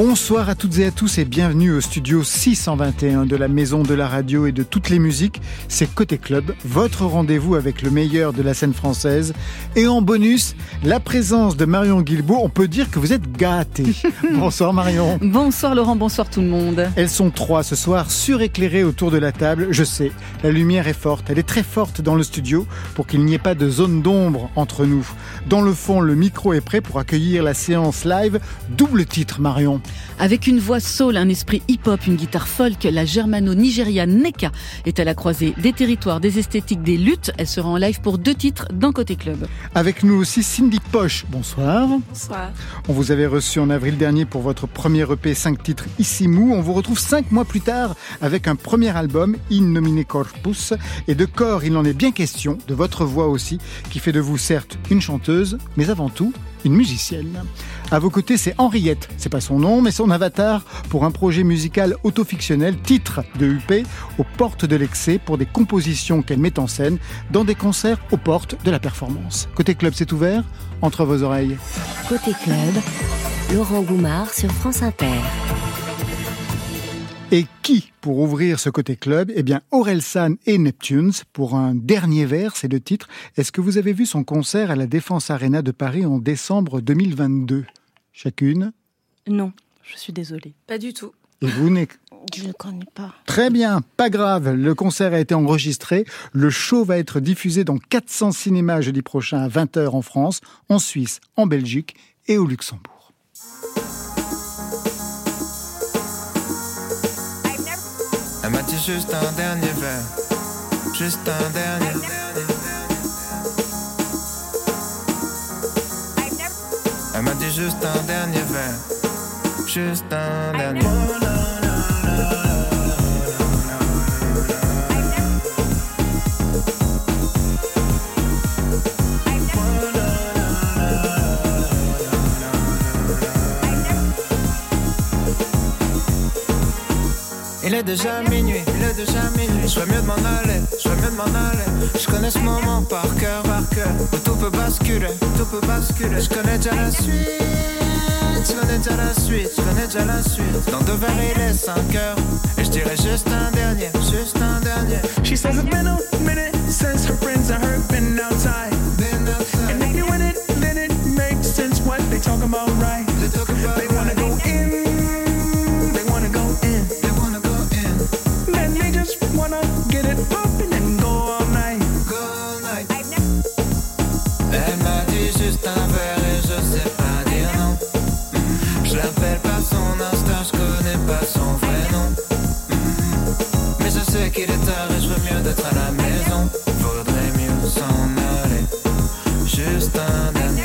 Bonsoir à toutes et à tous et bienvenue au studio 621 de la Maison de la Radio et de toutes les musiques. C'est Côté Club, votre rendez-vous avec le meilleur de la scène française. Et en bonus, la présence de Marion Guilbault. On peut dire que vous êtes gâtés. Bonsoir Marion. Bonsoir Laurent, bonsoir tout le monde. Elles sont trois ce soir, suréclairées autour de la table. Je sais, la lumière est forte, elle est très forte dans le studio pour qu'il n'y ait pas de zone d'ombre entre nous. Dans le fond, le micro est prêt pour accueillir la séance live. Double titre Marion. Avec une voix soul, un esprit hip-hop, une guitare folk, la germano-nigériane Neka est à la croisée des territoires, des esthétiques, des luttes. Elle sera en live pour deux titres dans Côté Club. Avec nous aussi Cindy Poche. Bonsoir. Bonsoir. On vous avait reçu en avril dernier pour votre premier EP 5 titres Ici Mou. On vous retrouve 5 mois plus tard avec un premier album In Nomine Corpus. Et de corps, il en est bien question, de votre voix aussi, qui fait de vous certes une chanteuse, mais avant tout une musicienne. À vos côtés, c'est Henriette. C'est pas son nom, mais son avatar pour un projet musical autofictionnel, titre de UP, aux portes de l'excès pour des compositions qu'elle met en scène dans des concerts aux portes de la performance. Côté club, c'est ouvert entre vos oreilles. Côté club, Laurent Goumard sur France Inter. Et qui pour ouvrir ce côté club Eh bien, Orelsan et Neptunes pour un dernier vers, c'est le titre. Est-ce que vous avez vu son concert à la Défense Arena de Paris en décembre 2022 Chacune? Non, je suis désolée. Pas du tout. Et vous n'êtes Je ne connais pas. Très bien, pas grave. Le concert a été enregistré. Le show va être diffusé dans 400 cinémas jeudi prochain à 20h en France, en Suisse, en Belgique et au Luxembourg. Elle m'a dit juste un dernier verre, juste un dernier. Elle m'a dit juste un dernier verre, juste un dernier. Il est déjà minuit, il est déjà minuit. Je mieux de m'en aller, je mieux de m'en aller. Je connais ce moment par cœur, par cœur. Où tout peut basculer, tout peut basculer. Je connais déjà la suite, je connais déjà la suite, je connais déjà la suite. Dans deux verres, il est 5 heures. Et je dirais juste un dernier, juste un dernier. She says it's been a minute since her friends and her been outside. Been outside. And if you in it, then it makes sense what they talk about, right? Sais qu'il est tard et je veux mieux d'être à la maison. Vaudrait mieux s'en aller. Juste un dernier.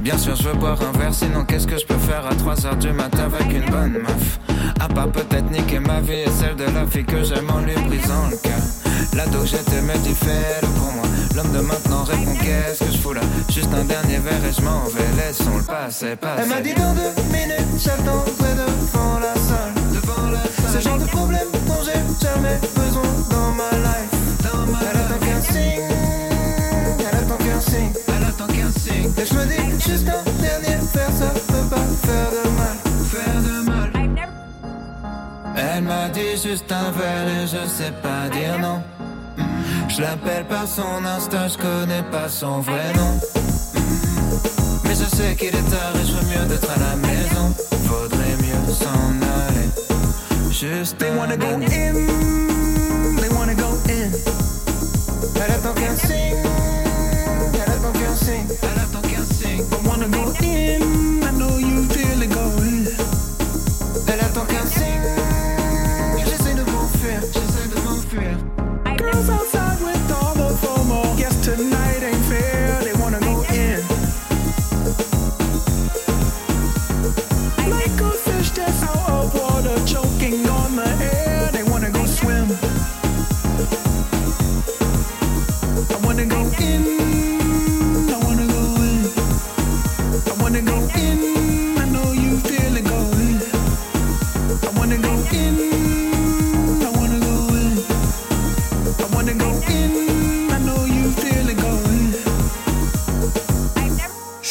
Bien sûr, je veux boire un verre, sinon qu'est-ce que je peux faire à 3h du matin avec une bonne meuf? À part peut-être niquer ma vie et celle de la fille que j'aime en lui brisant le cœur. L'ado que j'étais me dit fais-le pour moi. L'homme de maintenant répond qu'est-ce que je fous là? Juste un dernier verre et je m'en vais, laissons le passer, passer. Elle m'a dit dans deux minutes, j'attendrai devant la salle. Devant la salle. Ce genre de problème dont j'ai jamais besoin dans ma life. Dans ma elle attend qu'un signe, elle attend qu'un signe, elle attend qu'un signe. Et je me dis juste un dernier verre, ça peut pas faire de mal, faire de mal. Elle m'a dit juste un verre et je sais pas dire non. Je l'appelle par son Insta, je connais pas son vrai nom. Mm. Mais je sais qu'il est tard et je veux mieux d'être à la maison. Faudrait mieux s'en aller. Juste They wanna go in,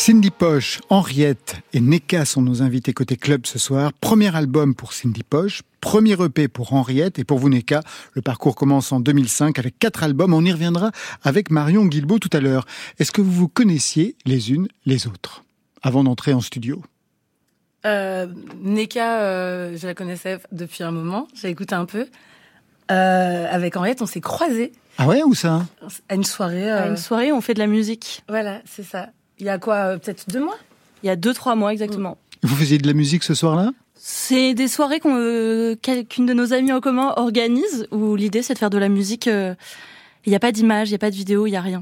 Cindy Poche, Henriette et Neka sont nos invités côté club ce soir. Premier album pour Cindy Poche, premier EP pour Henriette et pour vous Neka. Le parcours commence en 2005 avec quatre albums. On y reviendra avec Marion Guilbeault tout à l'heure. Est-ce que vous vous connaissiez les unes les autres? Avant d'entrer en studio Euh, Neka, euh, je la connaissais depuis un moment. J'ai écouté un peu. Euh, avec Henriette, on s'est croisés Ah ouais, où ça? À une soirée. À une soirée, on fait de la musique. Voilà, c'est ça. Il y a quoi euh, Peut-être deux mois? Il y a deux, trois mois exactement. Vous faisiez de la musique ce soir-là? C'est des soirées qu'on, euh, qu'une de nos amies en commun organise, où l'idée c'est de faire de la musique. euh, Il n'y a pas d'image, il n'y a pas de vidéo, il n'y a rien.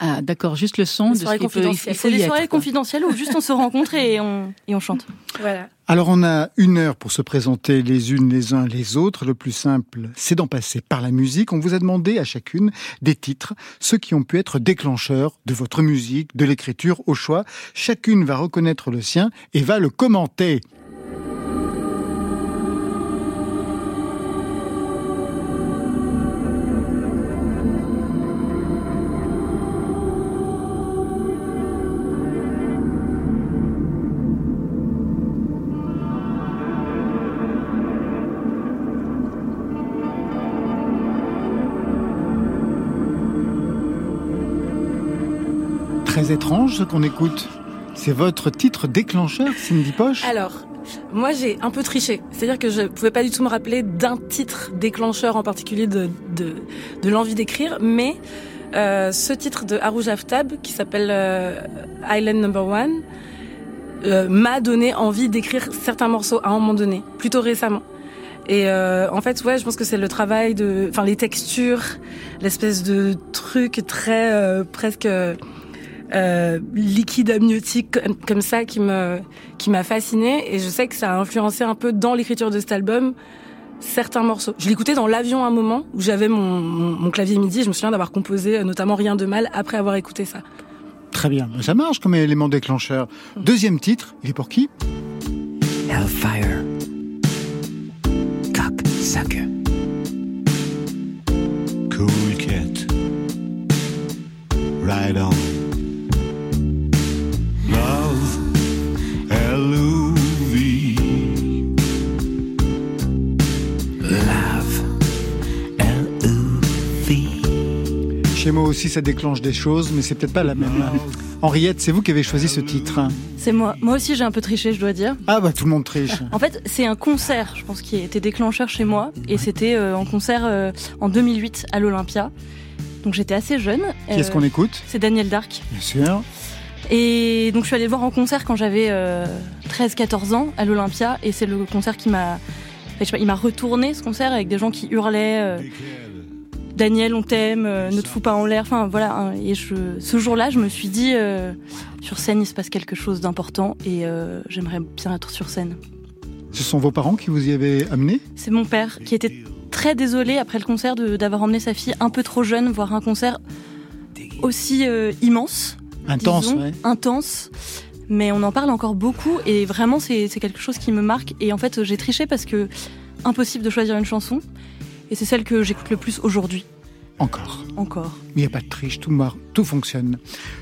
Ah, d'accord, juste le son. De ce confidentielles. C'est des soirées quoi. confidentielles où juste on se rencontre et on, et on chante. Voilà. Alors on a une heure pour se présenter les unes les uns les autres. Le plus simple, c'est d'en passer par la musique. On vous a demandé à chacune des titres, ceux qui ont pu être déclencheurs de votre musique, de l'écriture au choix. Chacune va reconnaître le sien et va le commenter. Très étrange ce qu'on écoute. C'est votre titre déclencheur, Cindy Poche Alors, moi j'ai un peu triché. C'est-à-dire que je pouvais pas du tout me rappeler d'un titre déclencheur en particulier de, de, l'envie d'écrire, mais euh, ce titre de Harouj Aftab, qui s'appelle euh, Island Number One, euh, m'a donné envie d'écrire certains morceaux à un moment donné, plutôt récemment. Et en fait, ouais, je pense que c'est le travail de, enfin les textures, l'espèce de truc très presque euh, liquide amniotique comme, comme ça qui me qui m'a fasciné et je sais que ça a influencé un peu dans l'écriture de cet album certains morceaux. Je l'écoutais dans l'avion à un moment où j'avais mon, mon, mon clavier MIDI. Je me souviens d'avoir composé euh, notamment Rien de mal après avoir écouté ça. Très bien, ça marche comme élément déclencheur. Deuxième titre, il est pour qui? Hellfire. Cocksucker. Cool cat. Ride on. Chez moi aussi, ça déclenche des choses, mais c'est peut-être pas la même. Henriette, c'est vous qui avez choisi ce titre. C'est moi. Moi aussi j'ai un peu triché, je dois dire. Ah bah tout le monde triche. En fait, c'est un concert, je pense, qui a été déclencheur chez moi. Et c'était euh, en concert euh, en 2008 à l'Olympia. Donc j'étais assez jeune. Qui est-ce Euh, qu'on écoute? C'est Daniel Dark. Bien sûr. Et donc je suis allée le voir en concert quand j'avais 13-14 ans à l'Olympia. Et c'est le concert qui m'a... enfin, je sais pas, il m'a retourné ce concert avec des gens qui hurlaient... euh, Daniel, on t'aime, euh, ne te fous pas en l'air. Enfin voilà. hein. Et je, ce jour-là, je me suis dit, euh, sur scène, il se passe quelque chose d'important et euh, j'aimerais bien être sur scène. Ce sont vos parents qui vous y avaient amené? C'est mon père qui était très désolé après le concert d'avoir emmené sa fille un peu trop jeune voir un concert aussi euh, immense, Intense, disons, ouais. intense. Mais on en parle encore beaucoup et vraiment c'est c'est quelque chose qui me marque. Et en fait j'ai triché parce que impossible de choisir une chanson et c'est celle que j'écoute le plus aujourd'hui Encore. encore. Il n'y a pas de triche, tout, mar- tout fonctionne.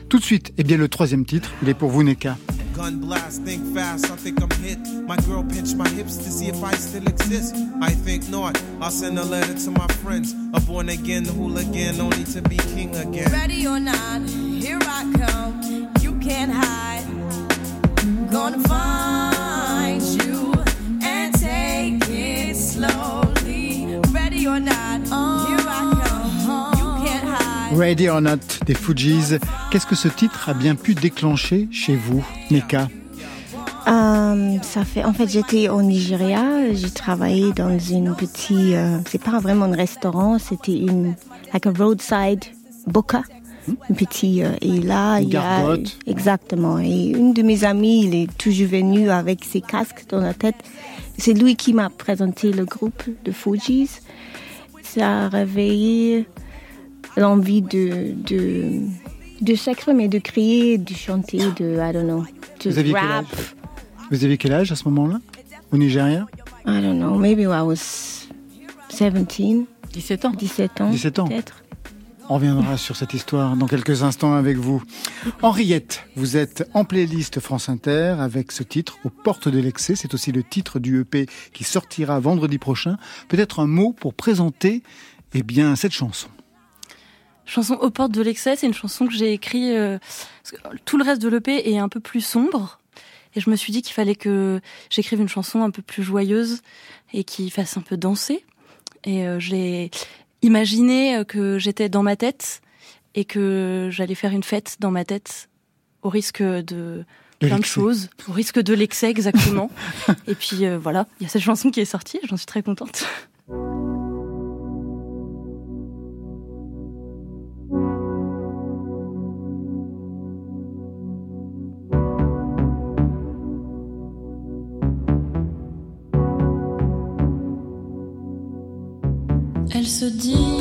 Tout de suite, eh bien le troisième titre, il est pour vous, Neka. Gun blast, think fast, I think I'm hit. My girl pinched my hips to see if I still exist. I think not. I'll send a letter to my friends. A born again hooligan, only to be king again. Ready or not, here I come. You can't hide. Gonna find you and take it slowly. Ready or not, here I come. Ready or Not des Fujis. Qu'est-ce que ce titre a bien pu déclencher chez vous, Neka? Euh, ça fait, en fait, j'étais au Nigeria. J'ai travaillé dans une petite, euh, c'est pas vraiment un restaurant, c'était une, like a roadside boca, un petit. euh, et là, Une il y a exactement. Et une de mes amies, il est toujours venu avec ses casques dans la tête. C'est lui qui m'a présenté le groupe de Fujis. Ça a réveillé l'envie de de de s'exprimer, de crier, de chanter, de I don't know, to Vous aviez quel rap. âge Vous aviez quel âge à ce moment-là Au Nigeria I don't know, maybe I was 17. 17 ans. 17 ans. 17 ans. Peut-être. On reviendra sur cette histoire dans quelques instants avec vous. Henriette, vous êtes en playlist France Inter avec ce titre, Aux portes de l'excès. C'est aussi le titre du EP qui sortira vendredi prochain. Peut-être un mot pour présenter eh bien, cette chanson. Chanson aux portes de l'excès, c'est une chanson que j'ai écrite. euh, tout le reste de l'EP est un peu plus sombre. Et je me suis dit qu'il fallait que j'écrive une chanson un peu plus joyeuse et qui fasse un peu danser. Et euh, j'ai imaginé euh, que j'étais dans ma tête et que j'allais faire une fête dans ma tête au risque de, De plein de choses, au risque de l'excès exactement. et puis euh, voilà, il y a cette chanson qui est sortie, j'en suis très contente. Se dit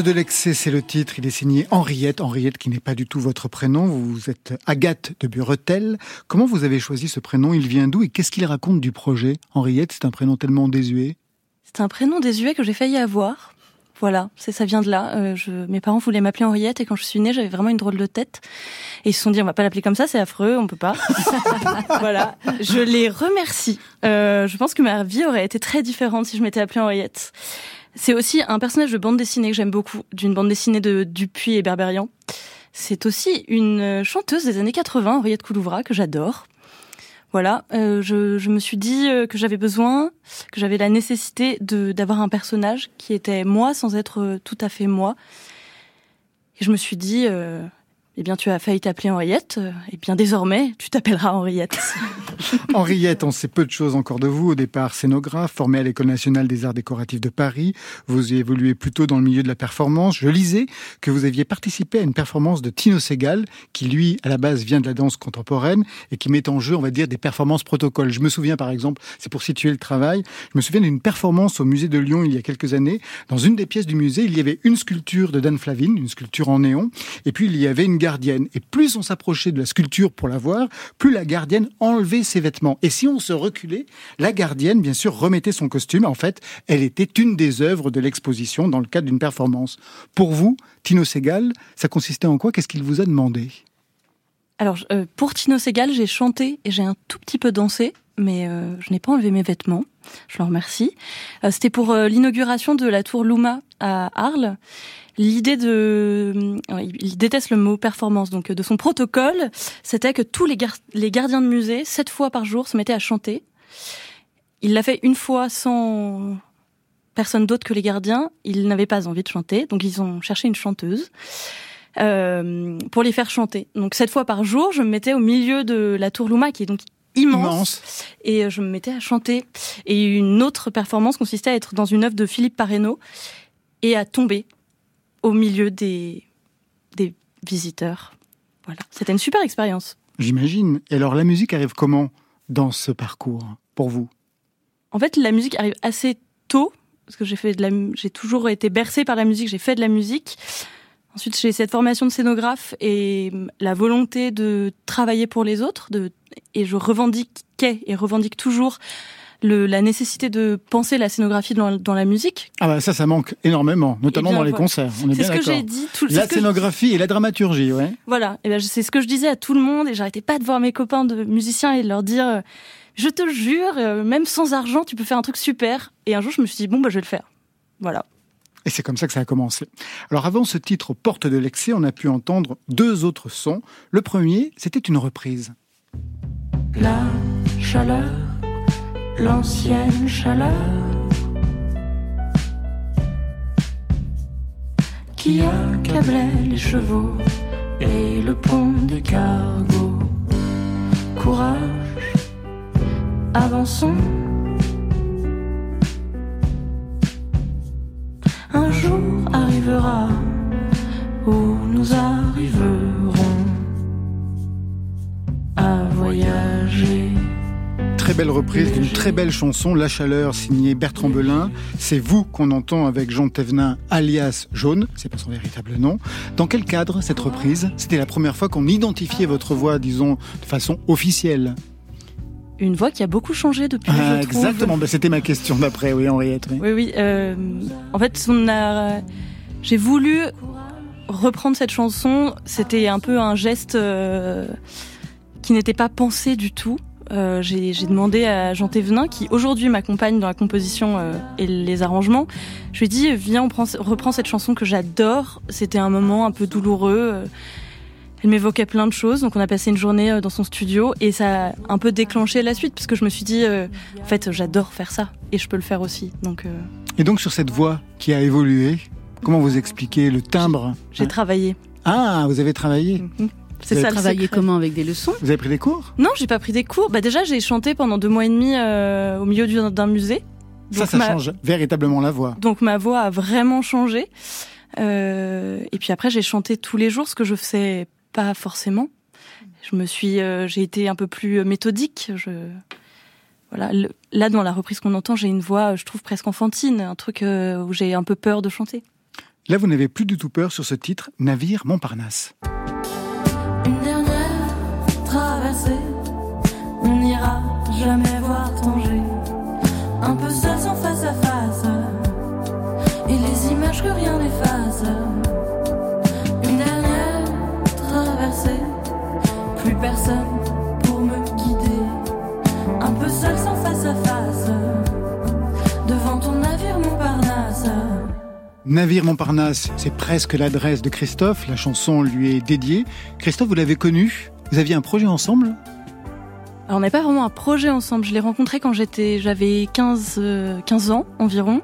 De l'excès, c'est le titre. Il est signé Henriette. Henriette qui n'est pas du tout votre prénom. Vous êtes Agathe de Buretel. Comment vous avez choisi ce prénom? Il vient d'où et qu'est-ce qu'il raconte du projet? Henriette, c'est un prénom tellement désuet. C'est un prénom désuet que j'ai failli avoir. Voilà, c'est ça vient de là. Euh, je, mes parents voulaient m'appeler Henriette et quand je suis née, j'avais vraiment une drôle de tête. Et ils se sont dit, on va pas l'appeler comme ça, c'est affreux, on peut pas. voilà, je les remercie. Euh, je pense que ma vie aurait été très différente si je m'étais appelée Henriette. C'est aussi un personnage de bande dessinée que j'aime beaucoup, d'une bande dessinée de Dupuis et Berberian. C'est aussi une chanteuse des années 80, Henriette Coulouvra, que j'adore. Voilà, euh, je, je me suis dit euh, que j'avais besoin, que j'avais la nécessité de d'avoir un personnage qui était moi sans être euh, tout à fait moi. Et je me suis dit, euh, eh bien, tu as failli t'appeler Henriette. Et bien, désormais, tu t'appelleras Henriette. Henriette, on sait peu de choses encore de vous. Au départ, scénographe, formé à l'École nationale des arts décoratifs de Paris. Vous évoluez plutôt dans le milieu de la performance. Je lisais que vous aviez participé à une performance de Tino Segal, qui lui, à la base, vient de la danse contemporaine et qui met en jeu, on va dire, des performances protocoles. Je me souviens, par exemple, c'est pour situer le travail, je me souviens d'une performance au musée de Lyon il y a quelques années. Dans une des pièces du musée, il y avait une sculpture de Dan Flavin, une sculpture en néon, et puis il y avait une Et plus on s'approchait de la sculpture pour la voir, plus la gardienne enlevait ses vêtements. Et si on se reculait, la gardienne, bien sûr, remettait son costume. En fait, elle était une des œuvres de l'exposition dans le cadre d'une performance. Pour vous, Tino Segal, ça consistait en quoi? Qu'est-ce qu'il vous a demandé? Alors, euh, pour Tino Segal, j'ai chanté et j'ai un tout petit peu dansé, mais euh, je n'ai pas enlevé mes vêtements. Je le remercie. Euh, C'était pour l'inauguration de la tour Luma à Arles. L'idée de, il déteste le mot performance, donc de son protocole, c'était que tous les, gar- les gardiens de musée, sept fois par jour, se mettaient à chanter. Il l'a fait une fois sans personne d'autre que les gardiens. Ils n'avaient pas envie de chanter, donc ils ont cherché une chanteuse euh, pour les faire chanter. Donc sept fois par jour, je me mettais au milieu de la tour Luma, qui est donc immense, Immense. et euh, je me mettais à chanter. Et une autre performance consistait à être dans une œuvre de Philippe Parreno et à tomber au milieu des, des visiteurs. Voilà, c'était une super expérience. J'imagine. Et alors, la musique arrive comment dans ce parcours, pour vous? En fait, la musique arrive assez tôt parce que j'ai fait de la, j'ai toujours été bercée par la musique, j'ai fait de la musique. Ensuite, j'ai cette formation de scénographe et hum, la volonté de travailler pour les autres, de, et je revendiquais et revendique toujours le, la nécessité de penser la scénographie dans, dans la musique. Ah bah ça, ça manque énormément, notamment Eh bien, dans les voilà. concerts. On est C'est bien ce que d'accord. j'ai dit. Tout, La scénographie et la dramaturgie, ouais. Voilà, et ben c'est ce que je disais à tout le monde et j'arrêtais pas de voir mes copains de musiciens et de leur dire euh, je te jure, euh, même sans argent, tu peux faire un truc super. Et un jour, je me suis dit bon bah je vais le faire. Voilà. Et c'est comme ça que ça a commencé. Alors avant ce titre Porte de l'excès, on a pu entendre deux autres sons. Le premier, c'était une reprise. La chaleur, l'ancienne chaleur qui accablait les chevaux et le pont des cargos. Courage, avançons. Un jour arrivera où nous arriverons à voyager. Très belle reprise d'une très belle chanson, La Chaleur, signée Bertrand Belin. C'est vous qu'on entend avec Jean Thévenin, alias Jaune, c'est pas son véritable nom. Dans quel cadre cette reprise? C'était la première fois qu'on identifiait votre voix, disons, de façon officielle. Une voix qui a beaucoup changé depuis. Ah, je exactement, bah, c'était ma question d'après, oui, Henriette. oui. Oui, oui. euh, en fait, on a, j'ai voulu reprendre cette chanson. C'était un peu un geste euh, qui n'était pas pensé du tout. Euh, j'ai demandé à Jean Thévenin, qui aujourd'hui m'accompagne dans la composition euh, et les arrangements. Je lui ai dit, viens, on prend, reprend cette chanson que j'adore. C'était un moment un peu douloureux. euh, Elle m'évoquait plein de choses, donc on a passé une journée dans son studio et ça a un peu déclenché la suite parce que je me suis dit, euh, en fait, j'adore faire ça et je peux le faire aussi. Donc Et donc sur cette voix qui a évolué, comment vous expliquez le timbre j'ai Hein? travaillé. Ah, vous avez travaillé? C'est Vous ça Travailler comment avec des leçons? Vous avez pris des cours? Non, j'ai pas pris des cours. Bah déjà, j'ai chanté pendant deux mois et demi euh, au milieu du- d'un musée. Ça, ça ma- change véritablement la voix. Donc ma voix a vraiment changé. Euh, et puis après, j'ai chanté tous les jours, ce que je faisais pas forcément. Je me suis, euh, j'ai été un peu plus méthodique. Je, voilà, le- là dans la reprise qu'on entend, j'ai une voix, je trouve presque enfantine, un truc euh, où j'ai un peu peur de chanter. Là, vous n'avez plus du tout peur sur ce titre, Navire Montparnasse. Jamais voir Tanger. Un peu seul sans face à face, et les images que rien n'efface. Une dernière traversée, plus personne pour me guider. Un peu seul sans face à face, devant ton navire Montparnasse. Navire Montparnasse, c'est presque l'adresse de Christophe. La chanson lui est dédiée. Christophe, vous l'avez connu Vous aviez un projet ensemble? Alors, on n'avait pas vraiment un projet ensemble. Je l'ai rencontré quand j'étais, j'avais 15, euh, 15 ans environ.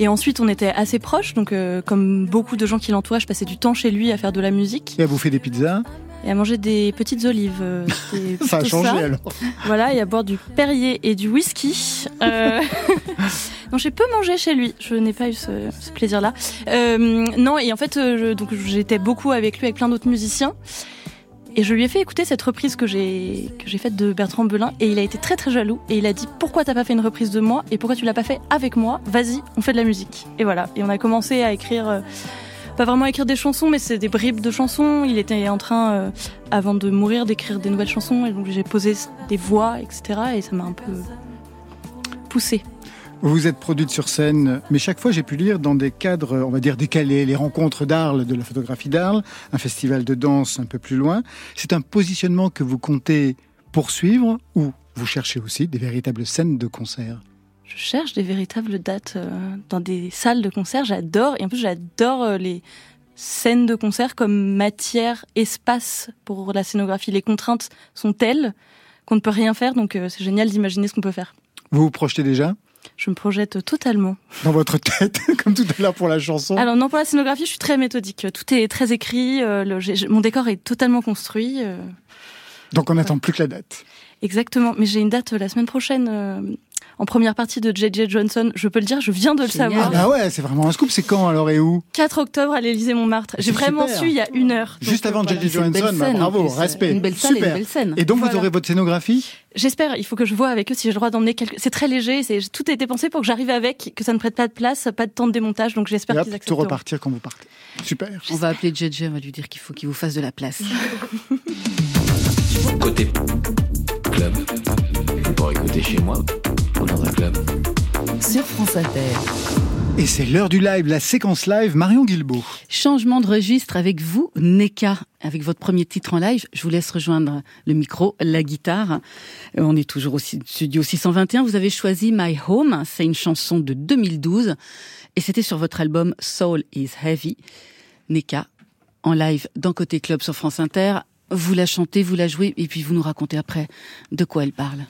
Et ensuite, on était assez proches, donc euh, comme beaucoup de gens qui l'entouraient, je passais du temps chez lui à faire de la musique Et à bouffer des pizzas. et à manger des petites olives. euh, Ça a changé alors. Voilà, et à boire du Perrier et du whisky. Euh... non, j'ai peu mangé chez lui. Je n'ai pas eu ce, ce plaisir-là. Euh, non, et en fait, euh, je- donc j'étais beaucoup avec lui, avec plein d'autres musiciens. Et je lui ai fait écouter cette reprise que j'ai que j'ai faite de Bertrand Belin et il a été très très jaloux et il a dit pourquoi t'as pas fait une reprise de moi et pourquoi tu l'as pas fait avec moi? Vas-y, on fait de la musique. Et voilà. Et on a commencé à écrire. euh, pas vraiment à écrire des chansons, mais c'est des bribes de chansons. Il était en train, euh, avant de mourir, d'écrire des nouvelles chansons, et donc j'ai posé des voix, etc. Et ça m'a un peu poussé. Vous vous êtes produite sur scène, mais chaque fois j'ai pu lire dans des cadres, on va dire décalés, les rencontres d'Arles, de la photographie d'Arles, un festival de danse un peu plus loin. C'est un positionnement que vous comptez poursuivre ou vous cherchez aussi des véritables scènes de concert? Je cherche des véritables dates euh, dans des salles de concert. J'adore, et en plus j'adore euh, les scènes de concert comme matière, espace pour la scénographie. Les contraintes sont telles qu'on ne peut rien faire, donc euh, c'est génial d'imaginer ce qu'on peut faire. Vous vous projetez déjà? Je me projette totalement. dans votre tête, comme tout à l'heure pour la chanson Alors non, pour la scénographie, je suis très méthodique. Tout est très écrit. euh, le- mon décor est totalement construit. euh, Donc on n'attend plus que la date. Exactement. Mais j'ai une date euh, la semaine prochaine euh, en première partie de JJ Johnson. Je peux le dire, je viens de le Ah savoir. bah ouais, c'est vraiment un scoop. C'est quand alors et où? 4 octobre à l'Élysée Montmartre. J'ai C'est vraiment super. su il y a une heure. Juste Donc, avant euh, voilà. J.J. Johansson, bah, bravo, respect. Une belle salle et Super. une belle scène. Et donc vous aurez votre scénographie? J'espère. Il faut que je vois avec eux si j'ai le droit d'emmener quelque. C'est très léger. Tout a été pensé pour que j'arrive avec, que ça ne prête pas de place, pas de temps de démontage. Donc j'espère qu'ils tout accepteront. repartir quand vous partez. Super. On va appeler JJ, on va lui dire qu'il faut qu'il vous fasse de la place. Côté club. Écouter chez moi ou dans un club. Sur France Inter. Et c'est l'heure du live, la séquence live Marion Guilbault. Changement de registre avec vous, Neka, avec votre premier titre en live. Je vous laisse rejoindre le micro, la guitare. Euh, On est toujours au studio 621. Vous avez choisi My Home. C'est une chanson de 2012 et c'était sur votre album Soul is Heavy. Neka, en live dans Côté Club sur France Inter. Vous la chantez, vous la jouez et puis vous nous racontez après de quoi elle parle.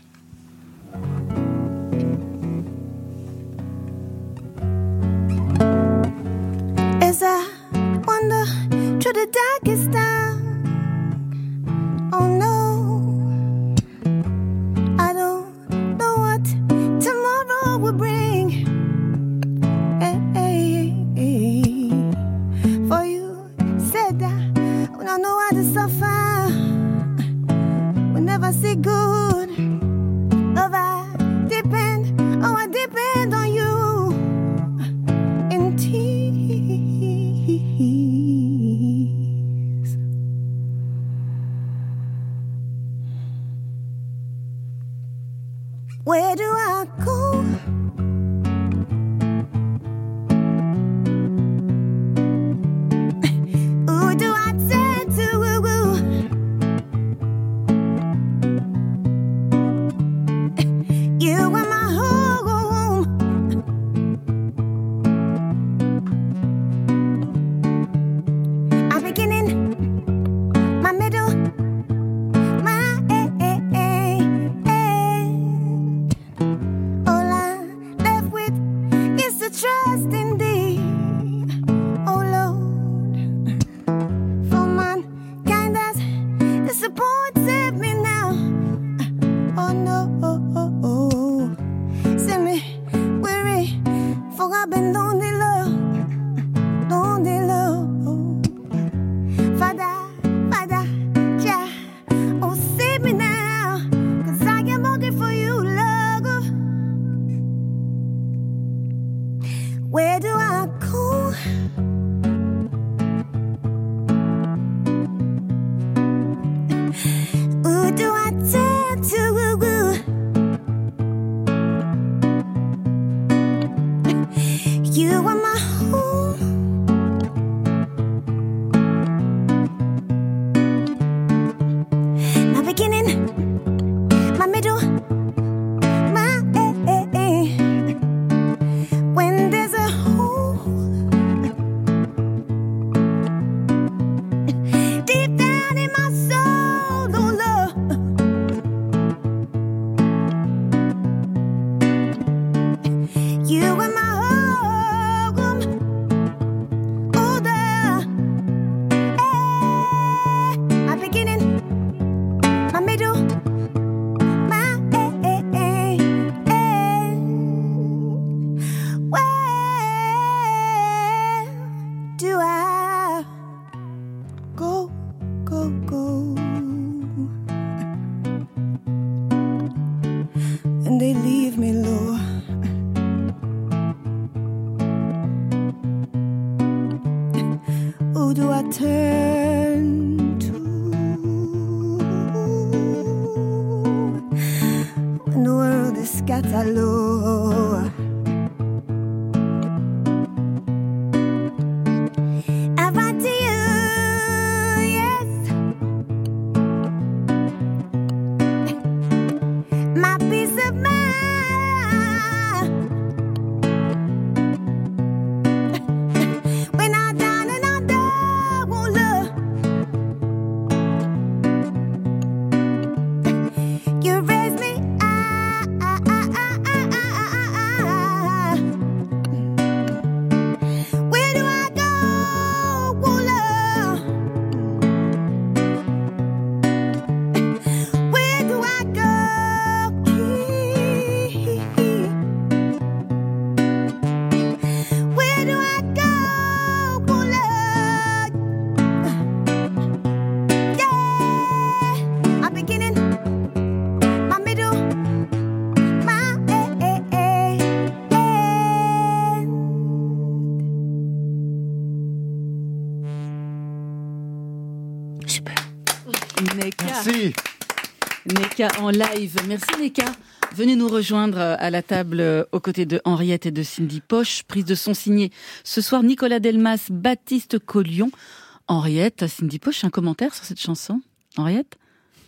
En live. Merci Neka. Venez nous rejoindre euh, à la table euh, aux côtés de Henriette et de Cindy Poche. Prise de son signée ce soir Nicolas Delmas, Baptiste Collion. Henriette, Cindy Poche, un commentaire sur cette chanson? Henriette?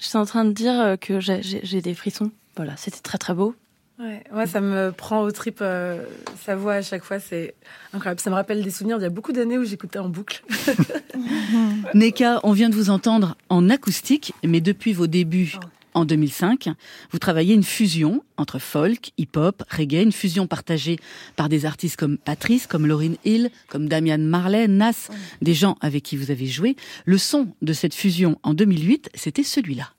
Je suis en train de dire euh, que j'ai- des frissons. Voilà, c'était très très beau. Ouais, moi, ça me prend au trip. euh, sa voix à chaque fois, c'est incroyable. Ça me rappelle des souvenirs d'il y a beaucoup d'années où j'écoutais en boucle. Neka, on vient de vous entendre en acoustique, mais depuis vos débuts en 2005, vous travaillez une fusion entre folk, hip-hop, reggae, une fusion partagée par des artistes comme Patrice, comme Lauryn Hill, comme Damian Marley, Nas, des gens avec qui vous avez joué. Le son de cette fusion en 2008, c'était celui-là.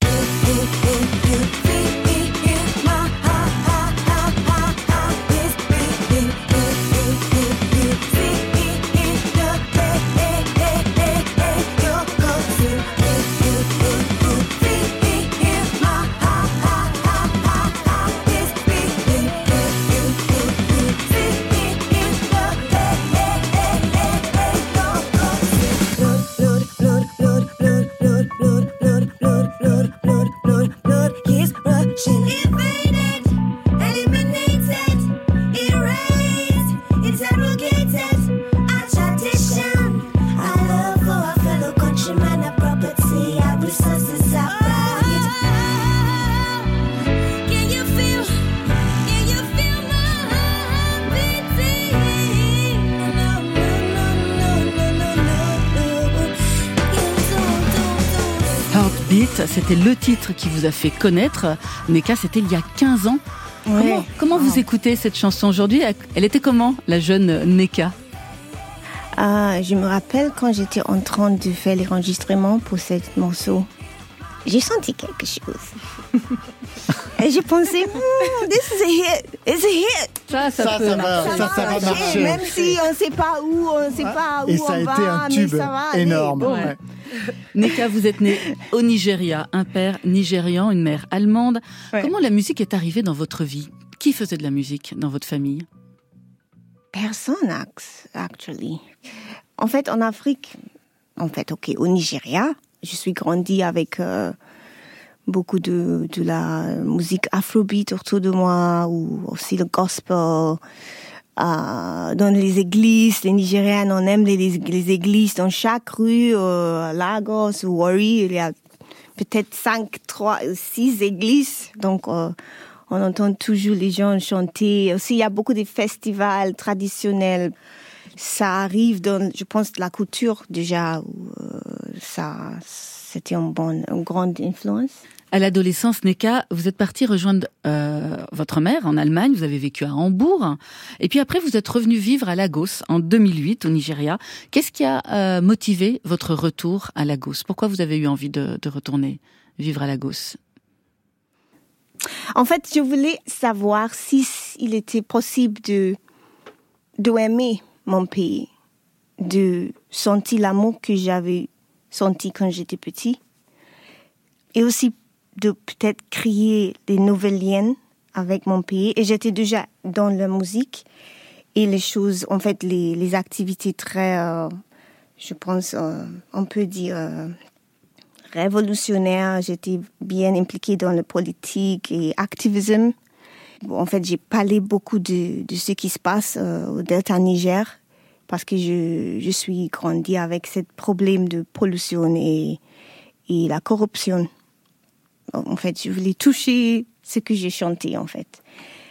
C'était le titre qui vous a fait connaître. Neka, c'était il y a 15 ans. Comment, comment vous écoutez cette chanson aujourd'hui? Elle était comment, la jeune Neka? Ah, je me rappelle quand j'étais en train de faire l'enregistrement pour ce morceau, j'ai senti quelque chose. Et j'ai pensé, hmm, this is a hit, it's a hit. Ça, Ça, ça va, ça, ça va marcher. Même si on ne sait pas où, on ne sait pas où Et ça on a été va, un mais tube ça va énorme. Ouais. ouais. Neka, vous êtes née au Nigeria, un père nigérian, une mère allemande. Ouais. Comment la musique est arrivée dans votre vie? Qui faisait de la musique dans votre famille? Personne, act- actually. En fait, en Afrique, en fait, ok, au Nigeria, je suis grandi avec euh, beaucoup de, de la musique afrobeat autour de moi, ou aussi le gospel. Euh, dans les églises, les Nigériens, on aime les, églises. Dans chaque rue, euh, Lagos ou Warri, il y a peut-être cinq, trois, six églises. Donc, euh, on entend toujours les gens chanter. Aussi, il y a beaucoup de festivals traditionnels. Ça arrive dans, je pense, la culture déjà. Euh, ça, c'était une bonne, une grande influence. À l'adolescence, Neka, vous êtes partie rejoindre euh, votre mère en Allemagne, vous avez vécu à Hambourg, et puis après vous êtes revenu vivre à Lagos en 2008 au Nigeria. Qu'est-ce qui a euh, motivé votre retour à Lagos? Pourquoi vous avez eu envie de, de retourner vivre à Lagos? En fait, je voulais savoir si il était possible de, de aimer mon pays, de sentir l'amour que j'avais senti quand j'étais petit, et aussi de peut-être créer des nouvelles liens avec mon pays et j'étais déjà dans la musique et les choses, en fait, les, les activités très, euh, je pense, euh, on peut dire euh, révolutionnaires. J'étais bien impliquée dans la politique et activisme. Bon, en fait, j'ai parlé beaucoup de, de ce qui se passe au Delta Niger parce que je, je suis grandie avec ce problème de pollution et, et la corruption. En fait, je voulais toucher ce que j'ai chanté, en fait.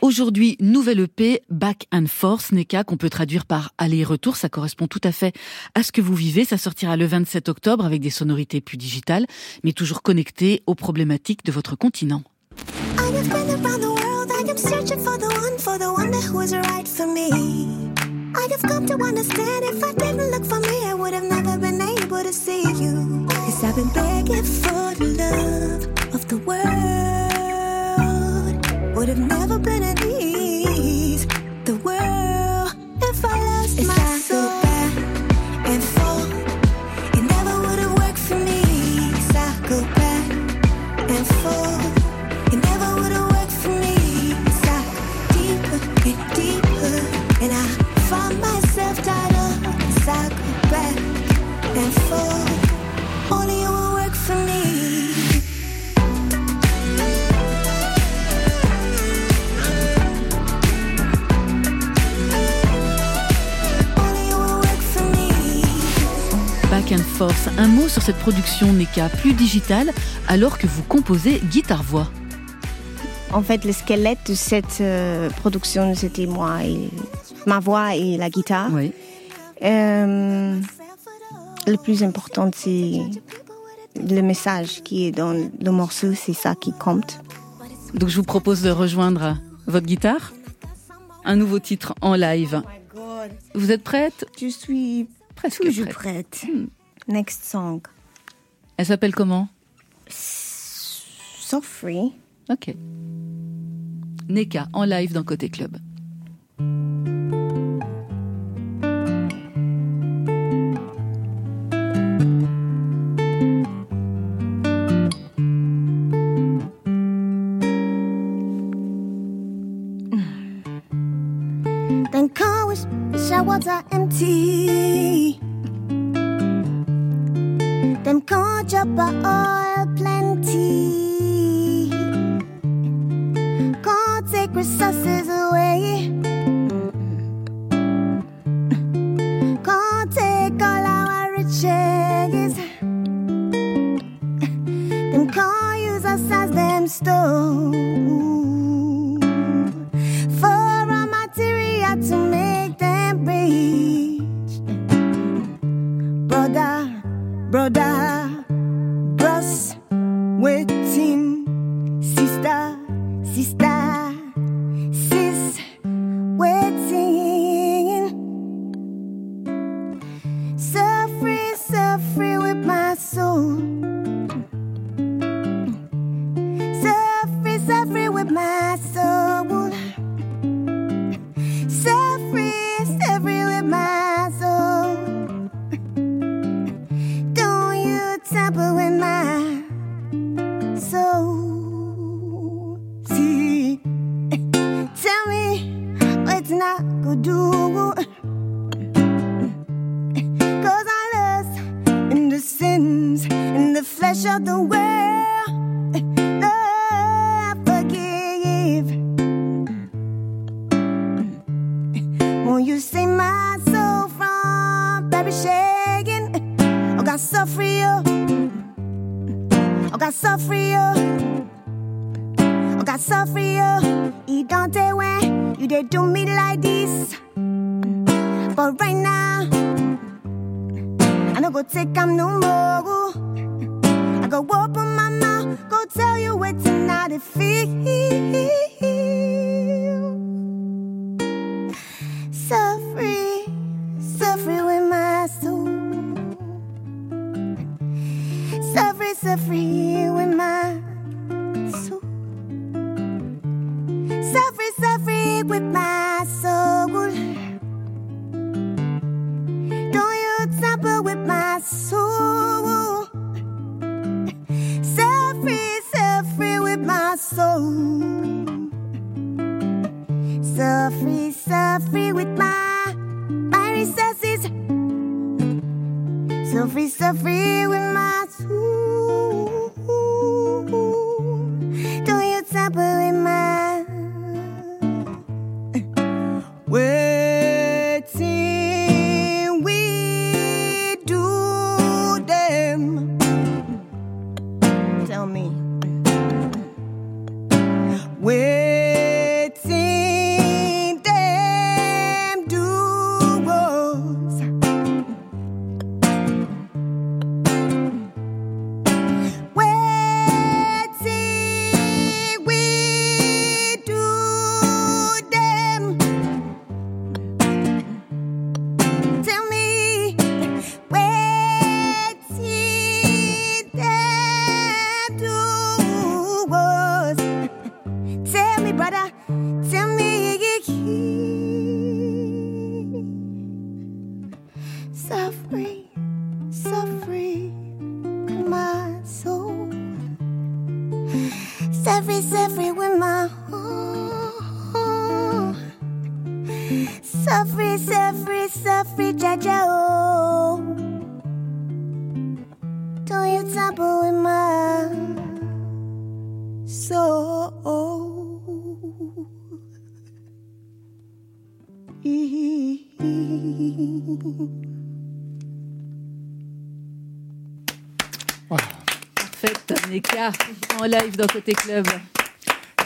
Aujourd'hui, nouvelle EP, Back and Force, Neka, qu'on peut traduire par aller et retour. Ça correspond tout à fait à ce que vous vivez. Ça sortira le 27 octobre avec des sonorités plus digitales, mais toujours connectées aux problématiques de votre continent. I have been around the world, I am searching for the one, for the one who is right for me. I have come to understand if I didn't look for me, I would have never been able to see you. Cause I've been begging for love the world. Would have never been at ease. The world, if I lost If my soul Force, un mot sur cette production Neka plus digitale alors que vous composez guitare-voix. En fait, le squelette de cette euh, production, c'était moi et ma voix et la guitare. Oui. Euh, le plus important, c'est le message qui est dans le morceau, c'est ça qui compte. Donc je vous propose de rejoindre votre guitare. Un nouveau titre en live. Vous êtes prête? Je suis Presque toujours prête. prête. Next song. Elle s'appelle comment? So free. Ok. Neka en live dans Côté Club. Then car wish the showers are empty. Them drop our oil plenty. Can't take resources away. Can't take all our riches. Them can't use us as them stone He don't tell when you did do me like this. But right now, I no go take am no more. I go open my mouth, go tell you what tonight it feel. Suffering, suffering with my soul. Suffering, suffering with my free with my my resources. So free, so free with my live dans Côté Club.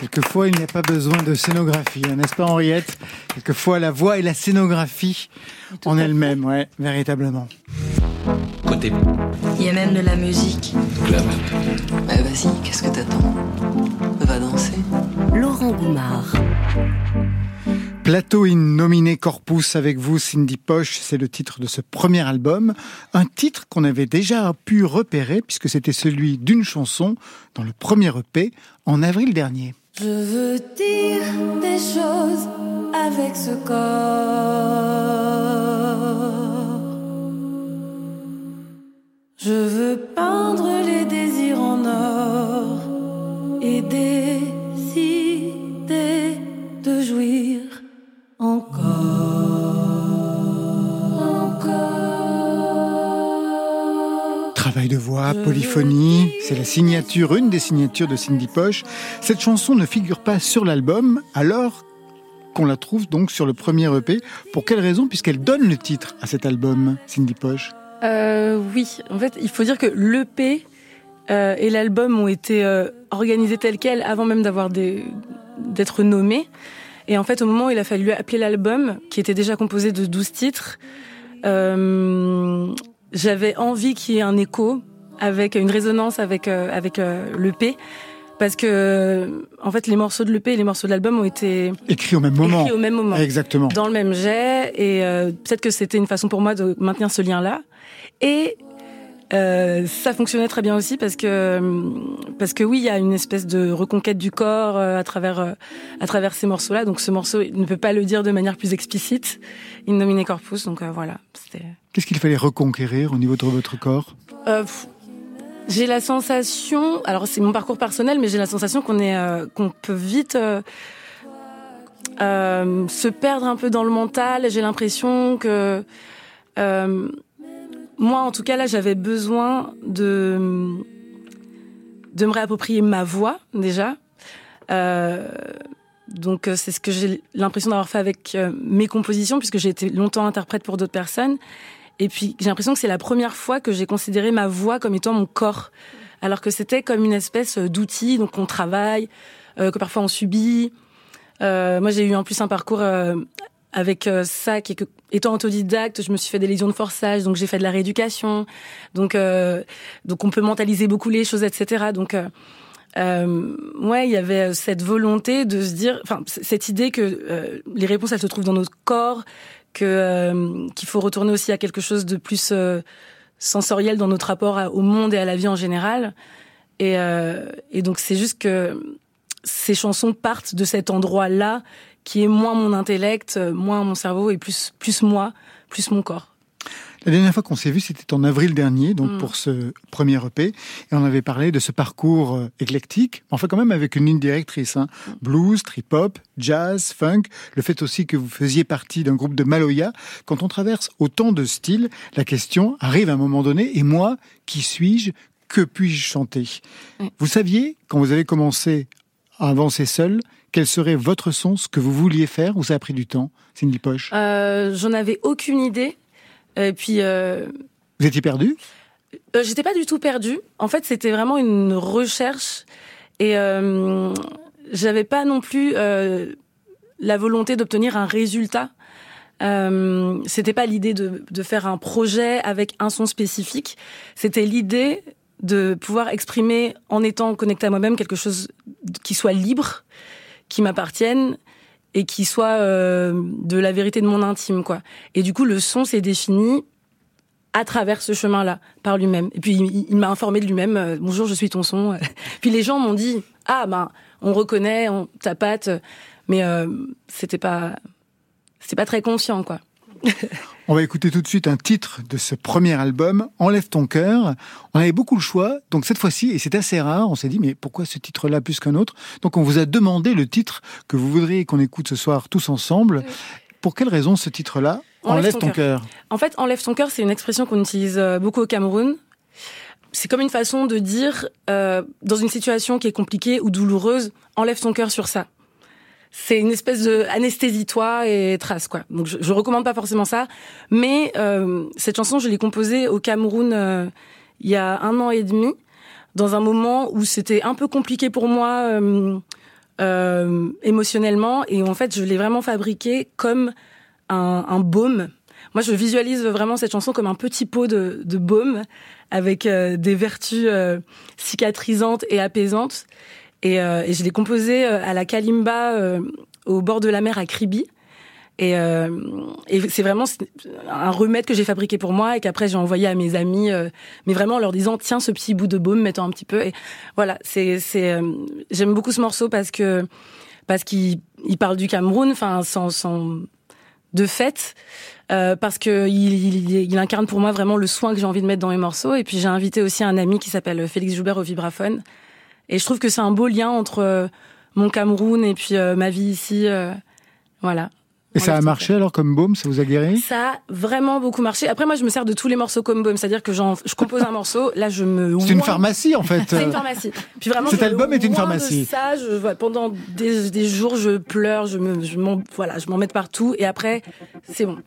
Quelquefois, il n'y a pas besoin de scénographie, hein, n'est-ce pas Henriette? Quelquefois, la voix et la scénographie en elle-même, ouais, véritablement. Côté Il y a même de la musique. club. Vas-y, qu'est-ce que t'attends? Va danser. Laurent Goumard. Plateau in nomine corpus avec vous, Cindy Poche, c'est le titre de ce premier album. Un titre qu'on avait déjà pu repérer puisque c'était celui d'une chanson dans le premier EP en avril dernier. Je veux dire des choses avec ce corps. Je veux peindre les désirs en or et décider de jouir encore. Encore. Travail de voix, polyphonie, c'est la signature, une des signatures de Cindy Poche. Cette chanson ne figure pas sur l'album alors qu'on la trouve donc sur le premier EP. Pour quelle raison Puisqu'elle donne le titre à cet album, Cindy Poche? Euh, oui, en fait, il faut dire que l'EP euh, et l'album ont été euh, organisés tels quels avant même d'avoir des d'être nommés. Et en fait, au moment où il a fallu appeler l'album, qui était déjà composé de 12 titres, euh, j'avais envie qu'il y ait un écho avec une résonance avec euh, avec euh, l'EP parce que en fait les morceaux de l'EP et les morceaux de l'album ont été Écrit au même moment. écrits au même moment Exactement. dans le même jet et euh, peut-être que c'était une façon pour moi de maintenir ce lien là et euh, ça fonctionnait très bien aussi parce que parce que oui il y a une espèce de reconquête du corps euh, à travers euh, à travers ces morceaux là donc ce morceau il ne peut pas le dire de manière plus explicite. In nomine corpus donc euh, voilà. C'était Qu'est-ce qu'il fallait reconquérir au niveau de votre corps? Euh, j'ai la sensation, alors c'est mon parcours personnel, mais j'ai la sensation qu'on est, euh, qu'on peut vite euh, euh, se perdre un peu dans le mental. J'ai l'impression que euh, moi, en tout cas, là, j'avais besoin de de me réapproprier ma voix déjà. Euh, donc euh, c'est ce que j'ai l'impression d'avoir fait avec euh, mes compositions, puisque j'ai été longtemps interprète pour d'autres personnes. Et puis j'ai l'impression que c'est la première fois que j'ai considéré ma voix comme étant mon corps, alors que c'était comme une espèce d'outil, donc on travaille, que parfois on subit. Moi j'ai eu en plus un parcours avec euh, ça qui est que étant autodidacte, je me suis fait des lésions de forçage, donc j'ai fait de la rééducation, donc euh, donc on peut mentaliser beaucoup les choses, etc. Donc euh, euh, ouais, il y avait cette volonté de se dire, enfin cette idée que euh, les réponses elles se trouvent dans notre corps, que euh, qu'il faut retourner aussi à quelque chose de plus sensoriel dans notre rapport au monde et à la vie en général. Et, et donc c'est juste que ces chansons partent de cet endroit-là qui est moins mon intellect, euh, moins mon cerveau et plus plus moi, plus mon corps. La dernière fois qu'on s'est vu, c'était en avril dernier, donc Mm. pour ce premier EP, et on avait parlé de ce parcours euh, éclectique, enfin quand même avec une ligne directrice, hein. blues, trip-hop, jazz, funk, le fait aussi que vous faisiez partie d'un groupe de Maloya. Quand on traverse autant de styles, la question arrive à un moment donné, et moi, qui suis-je? Que puis-je chanter? Vous saviez, quand vous avez commencé à avancer seul, quel serait votre son, ce que vous vouliez faire, ou ça a pris du temps Cindy Poche Euh, J'en avais aucune idée. Et puis, euh, Vous étiez perdu euh, j'étais pas du tout perdue. En fait, c'était vraiment une recherche. Et euh, j'avais pas non plus euh, la volonté d'obtenir un résultat. Euh, c'était pas l'idée de, de faire un projet avec un son spécifique. C'était l'idée de pouvoir exprimer en étant connecté à moi-même quelque chose qui soit libre, qui m'appartienne et qui soit euh, de la vérité de mon intime, quoi. Et du coup, le son s'est défini à travers ce chemin-là, par lui-même. Et puis, il, m'a informé de lui-même, euh, bonjour, je suis ton son. puis les gens m'ont dit, ah, ben, on reconnaît, on, ta patte, mais euh, c'était pas, c'était pas très conscient, quoi. On va écouter tout de suite un titre de ce premier album, Enlève ton cœur. On avait beaucoup le choix, donc cette fois-ci, et c'est assez rare, on s'est dit, mais pourquoi ce titre-là plus qu'un autre? Donc on vous a demandé le titre que vous voudriez qu'on écoute ce soir tous ensemble. Pour quelle raison ce titre-là, Enlève, ton cœur En fait, enlève ton cœur, c'est une expression qu'on utilise euh, beaucoup au Cameroun. C'est comme une façon de dire, euh, dans une situation qui est compliquée ou douloureuse, enlève ton cœur sur ça. C'est une espèce de anesthésie-toi et trace, quoi. Donc, je, je recommande pas forcément ça. Mais euh, cette chanson, je l'ai composée au Cameroun euh, il y a un an et demi, dans un moment où c'était un peu compliqué pour moi euh, euh, émotionnellement. Et en fait, je l'ai vraiment fabriquée comme un, un baume. Moi, je visualise vraiment cette chanson comme un petit pot de, de baume avec euh, des vertus euh, cicatrisantes et apaisantes. Et, euh, et je l'ai composée euh, à la kalimba euh, au bord de la mer à Kribi. Et, euh, c'est vraiment un remède que j'ai fabriqué pour moi et qu'après j'ai envoyé à mes amis, mais vraiment en leur disant tiens ce petit bout de baume, mets-en un petit peu. Et voilà, j'aime beaucoup ce morceau parce que parce qu'il il parle du Cameroun, enfin sans de fait, parce que il incarne pour moi vraiment le soin que j'ai envie de mettre dans mes morceaux. Et puis j'ai invité aussi un ami qui s'appelle Félix Joubert au vibraphone. Et je trouve que c'est un beau lien entre euh, mon Cameroun et puis euh, ma vie ici. euh, voilà. Et ça a marché alors comme baume, ça vous a guéri? Ça a vraiment beaucoup marché. Après, moi, je me sers de tous les morceaux comme baume. C'est-à-dire que je compose un morceau, là, je me. C'est une pharmacie en fait. C'est une pharmacie. Puis vraiment, Cet album est une de pharmacie. Ça, je, pendant des, des jours, je pleure, je me, je m'en, voilà, je m'en mets partout, et après, c'est bon.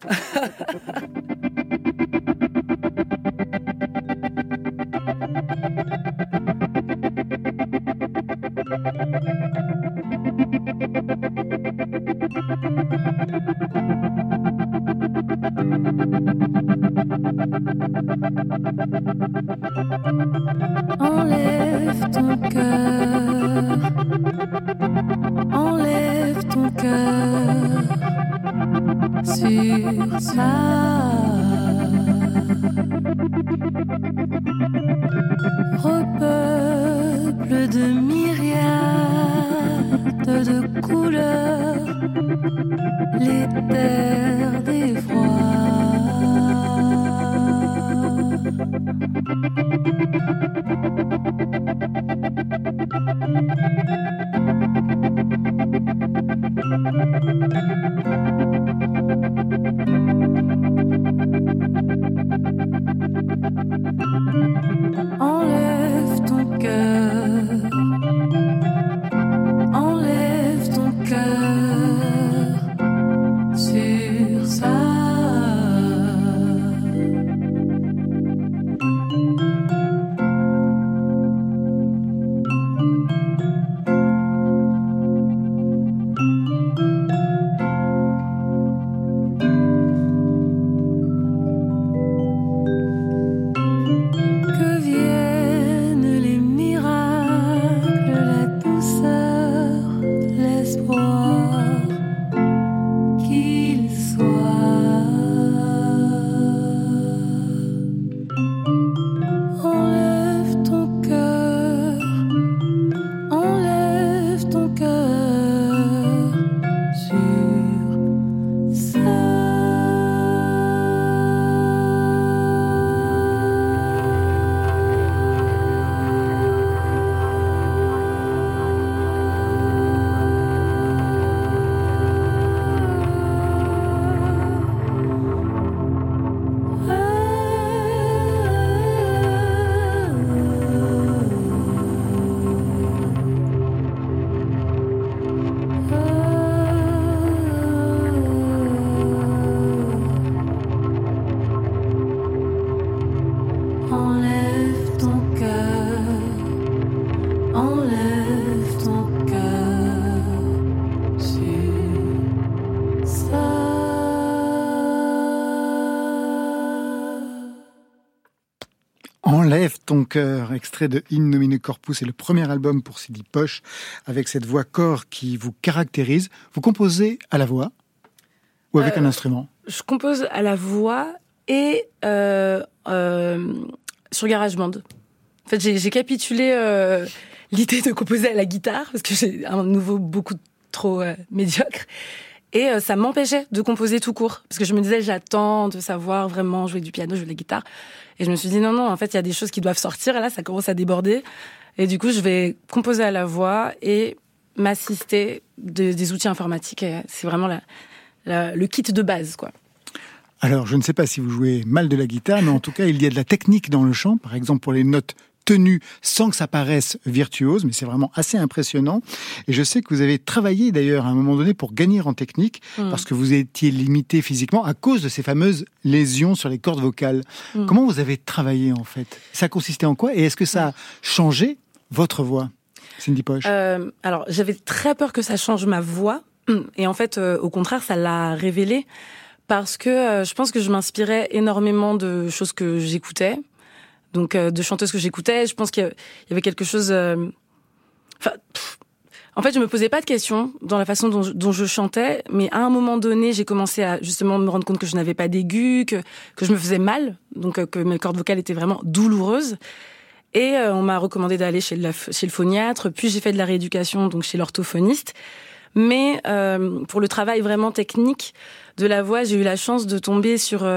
ton cœur, extrait de In Nomine Corpus, c'est le premier album pour Sidi Poche, avec cette voix corps qui vous caractérise. Vous composez à la voix ou avec Euh, un instrument? Je compose à la voix et euh, euh, sur GarageBand. En fait, j'ai j'ai capitulé euh, l'idée de composer à la guitare parce que j'ai un nouveau beaucoup trop euh, médiocre. Et euh, ça m'empêchait de composer tout court. Parce que je me disais, j'attends de savoir vraiment jouer du piano, jouer de la guitare. Et je me suis dit, non, non, en fait, il y a des choses qui doivent sortir. Et là, ça commence à déborder. Et du coup, je vais composer à la voix et m'assister de- des outils informatiques. C'est vraiment le kit de base, quoi. Alors, je ne sais pas si vous jouez mal de la guitare, mais en tout cas, il y a de la technique dans le chant, par exemple pour les notes tenues sans que ça paraisse virtuose, mais c'est vraiment assez impressionnant. Et je sais que vous avez travaillé d'ailleurs à un moment donné pour gagner en technique, Mm. parce que vous étiez limité physiquement à cause de ces fameuses lésions sur les cordes vocales. Mm. Comment vous avez travaillé en fait? Ça consistait en quoi? Et est-ce que ça a changé votre voix, Cindy Poche? Euh, alors, j'avais très peur que ça change ma voix. Et en fait, euh, au contraire, ça l'a révélé. Parce que euh, je pense que je m'inspirais énormément de choses que j'écoutais. Donc, euh, de chanteuses que j'écoutais. Je pense qu'il y avait quelque chose... euh, Enfin... en fait, je me posais pas de questions dans la façon dont je, chantais, mais à un moment donné, j'ai commencé à justement me rendre compte que je n'avais pas d'aigu, que, je me faisais mal, donc euh, que mes cordes vocales étaient vraiment douloureuses. Et euh, on m'a recommandé d'aller chez, le- phoniatre, puis j'ai fait de la rééducation, donc chez l'orthophoniste. Mais euh, pour le travail vraiment technique de la voix, j'ai eu la chance de tomber sur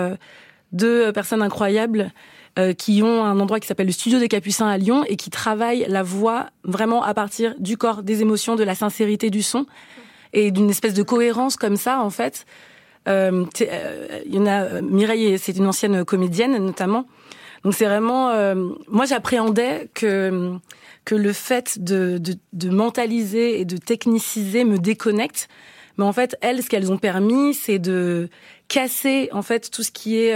deux personnes incroyables euh, qui ont un endroit qui s'appelle le Studio des Capucins à Lyon et qui travaillent la voix vraiment à partir du corps, des émotions, de la sincérité du son et d'une espèce de cohérence comme ça en fait. Euh, euh, Il y en a euh, Mireille, c'est une ancienne comédienne notamment. Donc c'est vraiment, euh, moi j'appréhendais que que le fait de, de, de mentaliser et de techniciser me déconnecte. Mais en fait, elles, ce qu'elles ont permis, c'est de casser en fait tout ce qui est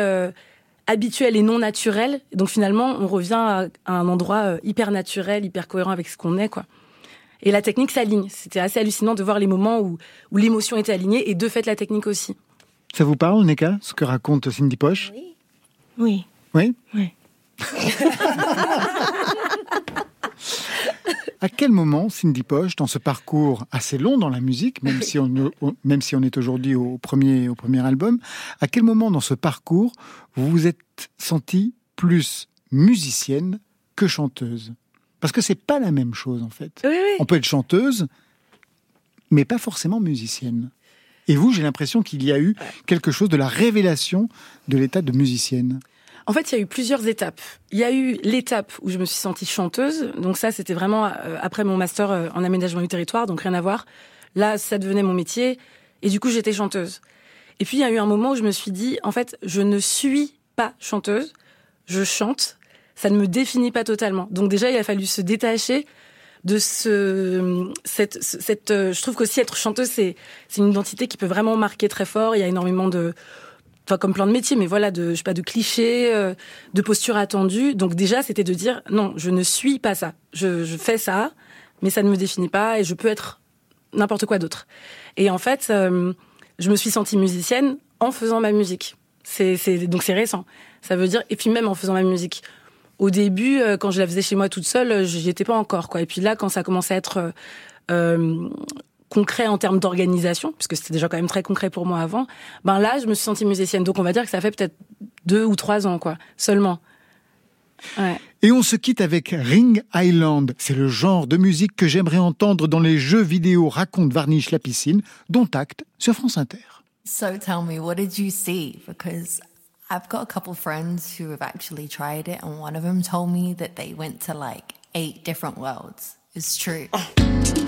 habituel et non naturel. Donc finalement, on revient à, à un endroit euh, hyper naturel, hyper cohérent avec ce qu'on est, quoi. Et la technique s'aligne. C'était assez hallucinant de voir les moments où, où l'émotion était alignée et de fait la technique aussi. Ça vous parle, Neka, ce que raconte Cindy Poche? Oui. Oui? Oui. À quel moment, Cindy Poche, dans ce parcours assez long dans la musique, même si on, même si on est aujourd'hui au premier, au premier album, à quel moment dans ce parcours vous vous êtes sentie plus musicienne que chanteuse? Parce que c'est pas la même chose en fait. Oui, oui. On peut être chanteuse, mais pas forcément musicienne. Et vous, j'ai l'impression qu'il y a eu quelque chose de la révélation de l'état de musicienne. En fait, il y a eu plusieurs étapes. Il y a eu l'étape où je me suis sentie chanteuse. Donc ça, c'était vraiment euh, après mon master euh, en aménagement du territoire, donc rien à voir. Là, ça devenait mon métier. Et du coup, j'étais chanteuse. Et puis, il y a eu un moment où je me suis dit, en fait, je ne suis pas chanteuse. Je chante. Ça ne me définit pas totalement. Donc déjà, il a fallu se détacher de ce cette cette euh, je trouve qu'aussi être chanteuse c'est c'est une identité qui peut vraiment marquer très fort il y a énormément de enfin comme plein de métiers mais voilà de je sais pas de clichés euh, de postures attendues. Donc déjà c'était de dire non je ne suis pas ça. Je, je fais ça mais ça ne me définit pas et je peux être n'importe quoi d'autre. Et en fait euh, je me suis sentie musicienne en faisant ma musique. C'est donc c'est récent. Ça veut dire et puis même en faisant ma musique. Au début, euh, quand je la faisais chez moi toute seule, j'y étais pas encore, quoi. Et puis là, quand ça commençait à être euh, euh, concret en termes d'organisation, puisque c'était déjà quand même très concret pour moi avant, ben là, je me suis sentie musicienne. Donc on va dire que ça fait peut-être deux ou trois ans, quoi, seulement. Ouais. Et on se quitte avec Ring Island. C'est le genre de musique que j'aimerais entendre dans les jeux vidéo Raconte Varnish la piscine, dont acte sur France Inter. So tell me, what did you see? Because I've got a couple friends who have actually tried it, and one of them told me that they went to like eight different worlds. It's true.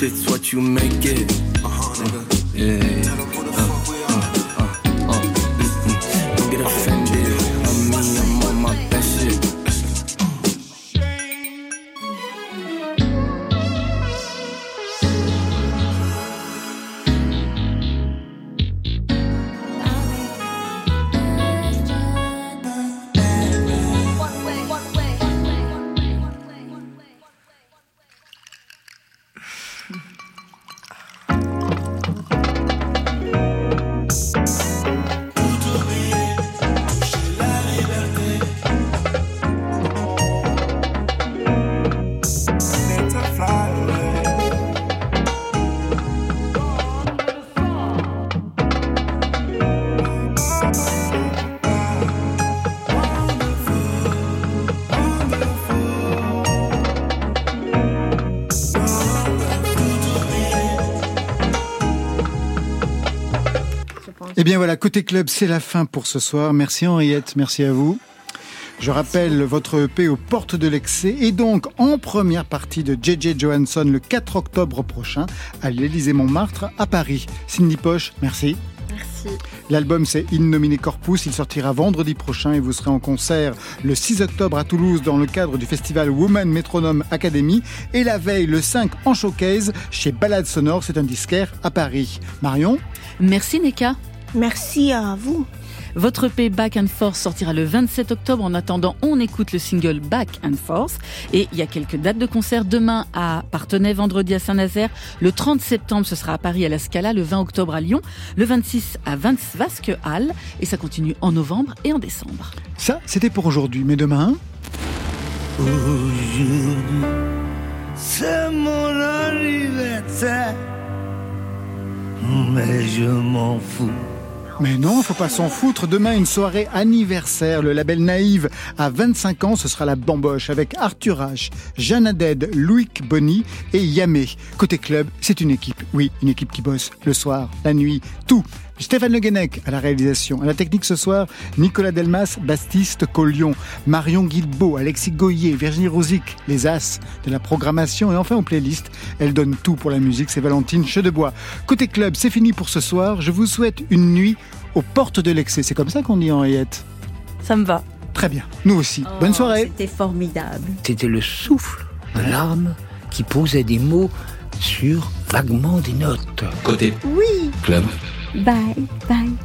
but this shit's what you make voilà, côté club, c'est la fin pour ce soir. Merci Henriette, merci à vous. Je rappelle votre EP aux portes de l'excès et donc en première partie de JJ Johansson le 4 octobre prochain à l'Élysée Montmartre à Paris. Cindy Poche, merci. Merci. L'album c'est In Nomine Corpus, il sortira vendredi prochain et vous serez en concert le 6 octobre à Toulouse dans le cadre du festival Woman Metronome Academy et la veille le 5 en showcase chez Balade Sonore, c'est un disquaire à Paris. Marion? Merci Neka. Merci à vous. Votre EP Back and Force sortira le 27 octobre. En attendant, on écoute le single Back and Force. Et il y a quelques dates de concert demain à Partenay, vendredi à Saint-Nazaire. Le 30 septembre, ce sera à Paris à la Scala. Le 20 octobre à Lyon. Le 26 à Vasque Hall. Et ça continue en novembre et en décembre. Ça, c'était pour aujourd'hui, mais demain Aujourd'hui, c'est mon anniversaire. Mais je m'en fous. Mais non, faut pas s'en foutre. Demain, une soirée anniversaire. Le label Naïve à 25 ans, ce sera la bamboche avec Arthur H, Jeanne Haddad, Loïc Bonny et Yamé. Côté club, c'est une équipe. Oui, une équipe qui bosse le soir, la nuit, tout. Stéphane Le Guenec à la réalisation. À la technique ce soir, Nicolas Delmas, Baptiste Collion, Marion Guilbeault, Alexis Goyer, Virginie Rosic, les As de la programmation et enfin aux playlists. Elle donne tout pour la musique, c'est Valentine Chedebois. Côté club, c'est fini pour ce soir. Je vous souhaite une nuit aux portes de l'excès. C'est comme ça qu'on dit Henriette? Ça me va. Très bien, nous aussi. Bonne soirée. C'était formidable. C'était le souffle de l'âme qui posait des mots sur vaguement des notes. Côté Oui. club. Bye, bye.